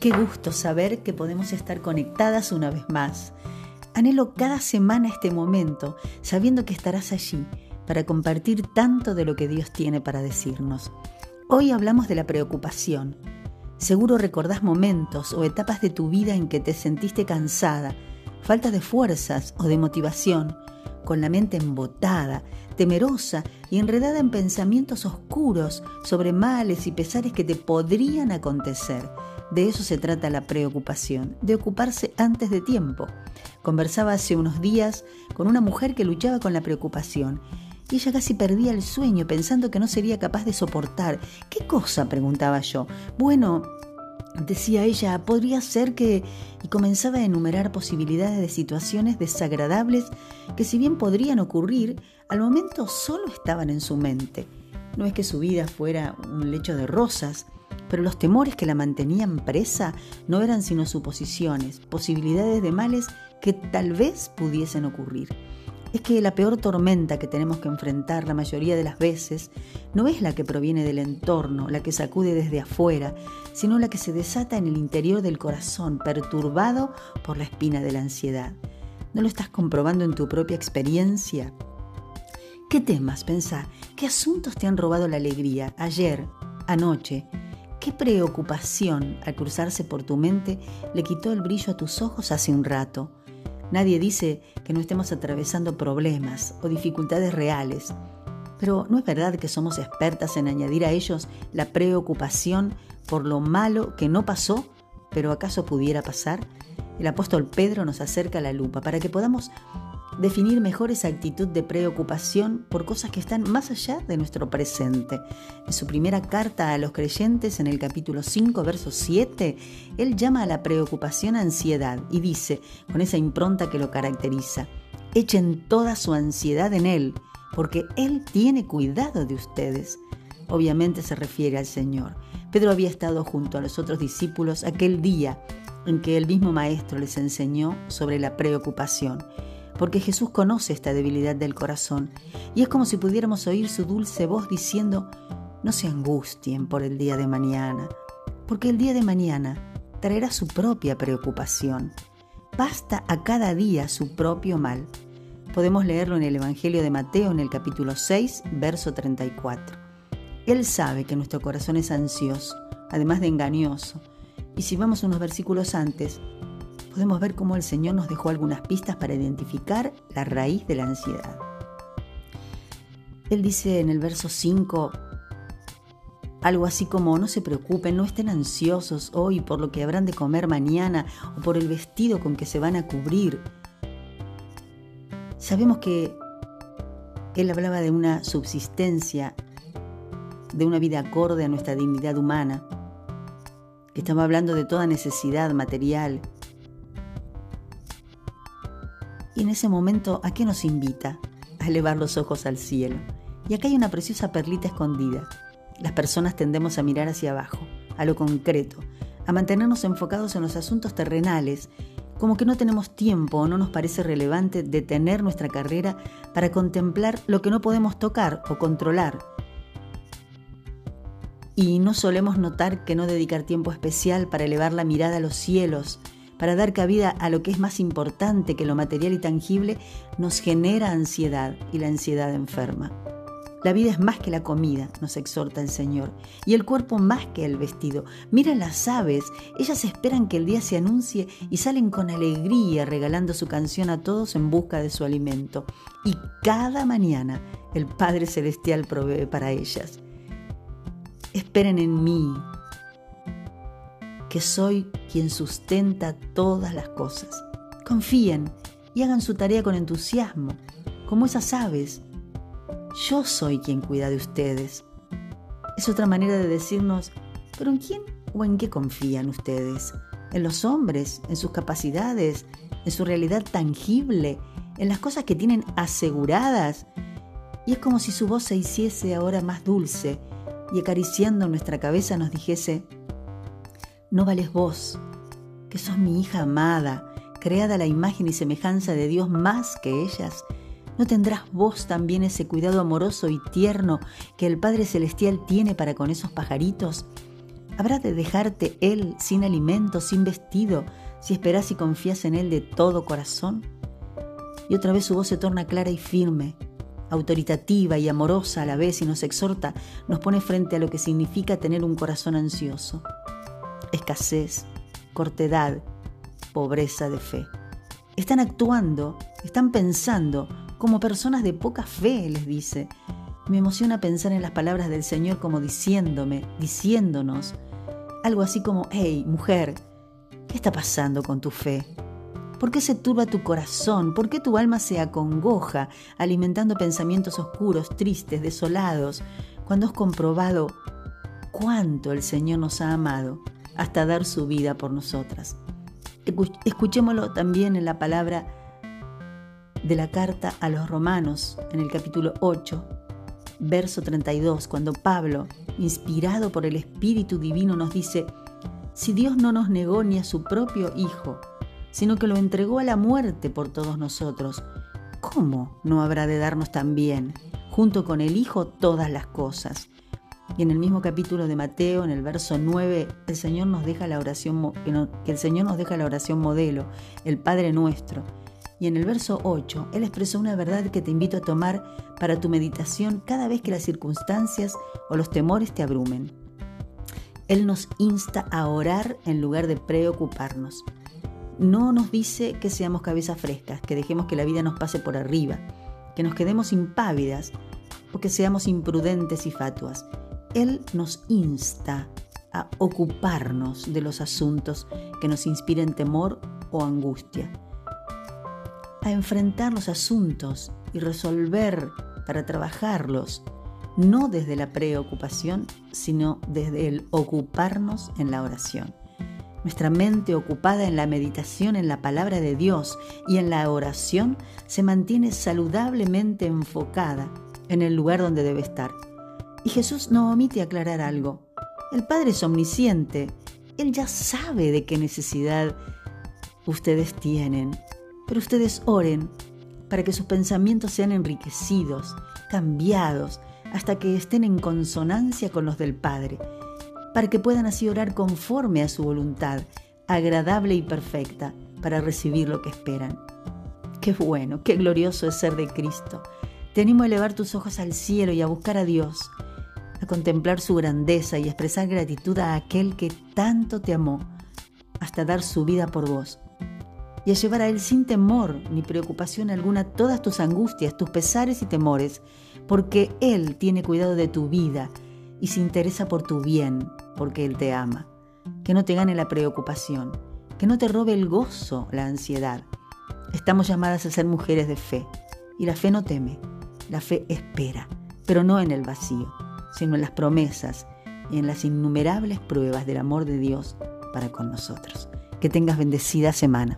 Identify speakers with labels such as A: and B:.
A: Qué gusto saber que podemos estar conectadas una vez más. Anhelo cada semana este momento, sabiendo que estarás allí para compartir tanto de lo que Dios tiene para decirnos. Hoy hablamos de la preocupación. Seguro recordás momentos o etapas de tu vida en que te sentiste cansada, falta de fuerzas o de motivación, con la mente embotada, temerosa y enredada en pensamientos oscuros sobre males y pesares que te podrían acontecer de eso se trata la preocupación, de ocuparse antes de tiempo. Conversaba hace unos días con una mujer que luchaba con la preocupación y ella casi perdía el sueño pensando que no sería capaz de soportar. ¿Qué cosa? preguntaba yo. Bueno, decía ella, podría ser que... y comenzaba a enumerar posibilidades de situaciones desagradables que si bien podrían ocurrir, al momento solo estaban en su mente. No es que su vida fuera un lecho de rosas, pero los temores que la mantenían presa no eran sino suposiciones, posibilidades de males que tal vez pudiesen ocurrir. Es que la peor tormenta que tenemos que enfrentar la mayoría de las veces no es la que proviene del entorno, la que sacude desde afuera, sino la que se desata en el interior del corazón, perturbado por la espina de la ansiedad. ¿No lo estás comprobando en tu propia experiencia? ¿Qué temas, pensá? ¿Qué asuntos te han robado la alegría ayer, anoche, ¿Qué preocupación al cruzarse por tu mente le quitó el brillo a tus ojos hace un rato? Nadie dice que no estemos atravesando problemas o dificultades reales, pero ¿no es verdad que somos expertas en añadir a ellos la preocupación por lo malo que no pasó, pero acaso pudiera pasar? El apóstol Pedro nos acerca la lupa para que podamos definir mejor esa actitud de preocupación por cosas que están más allá de nuestro presente. En su primera carta a los creyentes, en el capítulo 5, verso 7, él llama a la preocupación ansiedad y dice, con esa impronta que lo caracteriza, echen toda su ansiedad en Él, porque Él tiene cuidado de ustedes. Obviamente se refiere al Señor. Pedro había estado junto a los otros discípulos aquel día en que el mismo Maestro les enseñó sobre la preocupación porque Jesús conoce esta debilidad del corazón y es como si pudiéramos oír su dulce voz diciendo, no se angustien por el día de mañana, porque el día de mañana traerá su propia preocupación. Basta a cada día su propio mal. Podemos leerlo en el Evangelio de Mateo en el capítulo 6, verso 34. Él sabe que nuestro corazón es ansioso, además de engañoso, y si vamos unos versículos antes, podemos ver cómo el Señor nos dejó algunas pistas para identificar la raíz de la ansiedad. Él dice en el verso 5 algo así como no se preocupen, no estén ansiosos hoy por lo que habrán de comer mañana o por el vestido con que se van a cubrir. Sabemos que él hablaba de una subsistencia, de una vida acorde a nuestra dignidad humana, estaba hablando de toda necesidad material y en ese momento, ¿a qué nos invita? A elevar los ojos al cielo. Y acá hay una preciosa perlita escondida. Las personas tendemos a mirar hacia abajo, a lo concreto, a mantenernos enfocados en los asuntos terrenales, como que no tenemos tiempo o no nos parece relevante detener nuestra carrera para contemplar lo que no podemos tocar o controlar. Y no solemos notar que no dedicar tiempo especial para elevar la mirada a los cielos, para dar cabida a lo que es más importante que lo material y tangible, nos genera ansiedad y la ansiedad enferma. La vida es más que la comida, nos exhorta el Señor, y el cuerpo más que el vestido. Mira las aves, ellas esperan que el día se anuncie y salen con alegría regalando su canción a todos en busca de su alimento. Y cada mañana el Padre Celestial provee para ellas. Esperen en mí, que soy quien sustenta todas las cosas. Confíen y hagan su tarea con entusiasmo, como esas aves. Yo soy quien cuida de ustedes. Es otra manera de decirnos, pero ¿en quién o en qué confían ustedes? ¿En los hombres? ¿En sus capacidades? ¿En su realidad tangible? ¿En las cosas que tienen aseguradas? Y es como si su voz se hiciese ahora más dulce y acariciando nuestra cabeza nos dijese, no vales vos, que sos mi hija amada, creada a la imagen y semejanza de Dios más que ellas. ¿No tendrás vos también ese cuidado amoroso y tierno que el Padre Celestial tiene para con esos pajaritos? ¿Habrá de dejarte Él sin alimento, sin vestido, si esperas y confías en Él de todo corazón? Y otra vez su voz se torna clara y firme, autoritativa y amorosa a la vez y nos exhorta, nos pone frente a lo que significa tener un corazón ansioso. Escasez, cortedad, pobreza de fe. Están actuando, están pensando como personas de poca fe, les dice. Me emociona pensar en las palabras del Señor como diciéndome, diciéndonos, algo así como, hey, mujer, ¿qué está pasando con tu fe? ¿Por qué se turba tu corazón? ¿Por qué tu alma se acongoja, alimentando pensamientos oscuros, tristes, desolados, cuando has comprobado cuánto el Señor nos ha amado hasta dar su vida por nosotras? Escuchémoslo también en la palabra de la carta a los romanos, en el capítulo 8, verso 32, cuando Pablo, inspirado por el Espíritu Divino, nos dice, si Dios no nos negó ni a su propio Hijo, sino que lo entregó a la muerte por todos nosotros, ¿cómo no habrá de darnos también, junto con el Hijo, todas las cosas? Y en el mismo capítulo de Mateo, en el verso 9, el Señor nos deja la oración, que el Señor nos deja la oración modelo, el Padre nuestro. Y en el verso 8, Él expresó una verdad que te invito a tomar para tu meditación cada vez que las circunstancias o los temores te abrumen. Él nos insta a orar en lugar de preocuparnos no nos dice que seamos cabezas frescas, que dejemos que la vida nos pase por arriba, que nos quedemos impávidas o que seamos imprudentes y fatuas. Él nos insta a ocuparnos de los asuntos que nos inspiren temor o angustia, a enfrentar los asuntos y resolver para trabajarlos, no desde la preocupación, sino desde el ocuparnos en la oración. Nuestra mente ocupada en la meditación en la palabra de Dios y en la oración se mantiene saludablemente enfocada en el lugar donde debe estar. Y Jesús no omite aclarar algo. El Padre es omnisciente. Él ya sabe de qué necesidad ustedes tienen. Pero ustedes oren para que sus pensamientos sean enriquecidos, cambiados, hasta que estén en consonancia con los del Padre para que puedan así orar conforme a su voluntad, agradable y perfecta, para recibir lo que esperan. Qué bueno, qué glorioso es ser de Cristo. Te animo a elevar tus ojos al cielo y a buscar a Dios, a contemplar su grandeza y expresar gratitud a aquel que tanto te amó, hasta dar su vida por vos, y a llevar a Él sin temor ni preocupación alguna todas tus angustias, tus pesares y temores, porque Él tiene cuidado de tu vida y se interesa por tu bien, porque Él te ama. Que no te gane la preocupación, que no te robe el gozo, la ansiedad. Estamos llamadas a ser mujeres de fe, y la fe no teme, la fe espera, pero no en el vacío, sino en las promesas y en las innumerables pruebas del amor de Dios para con nosotros. Que tengas bendecida semana.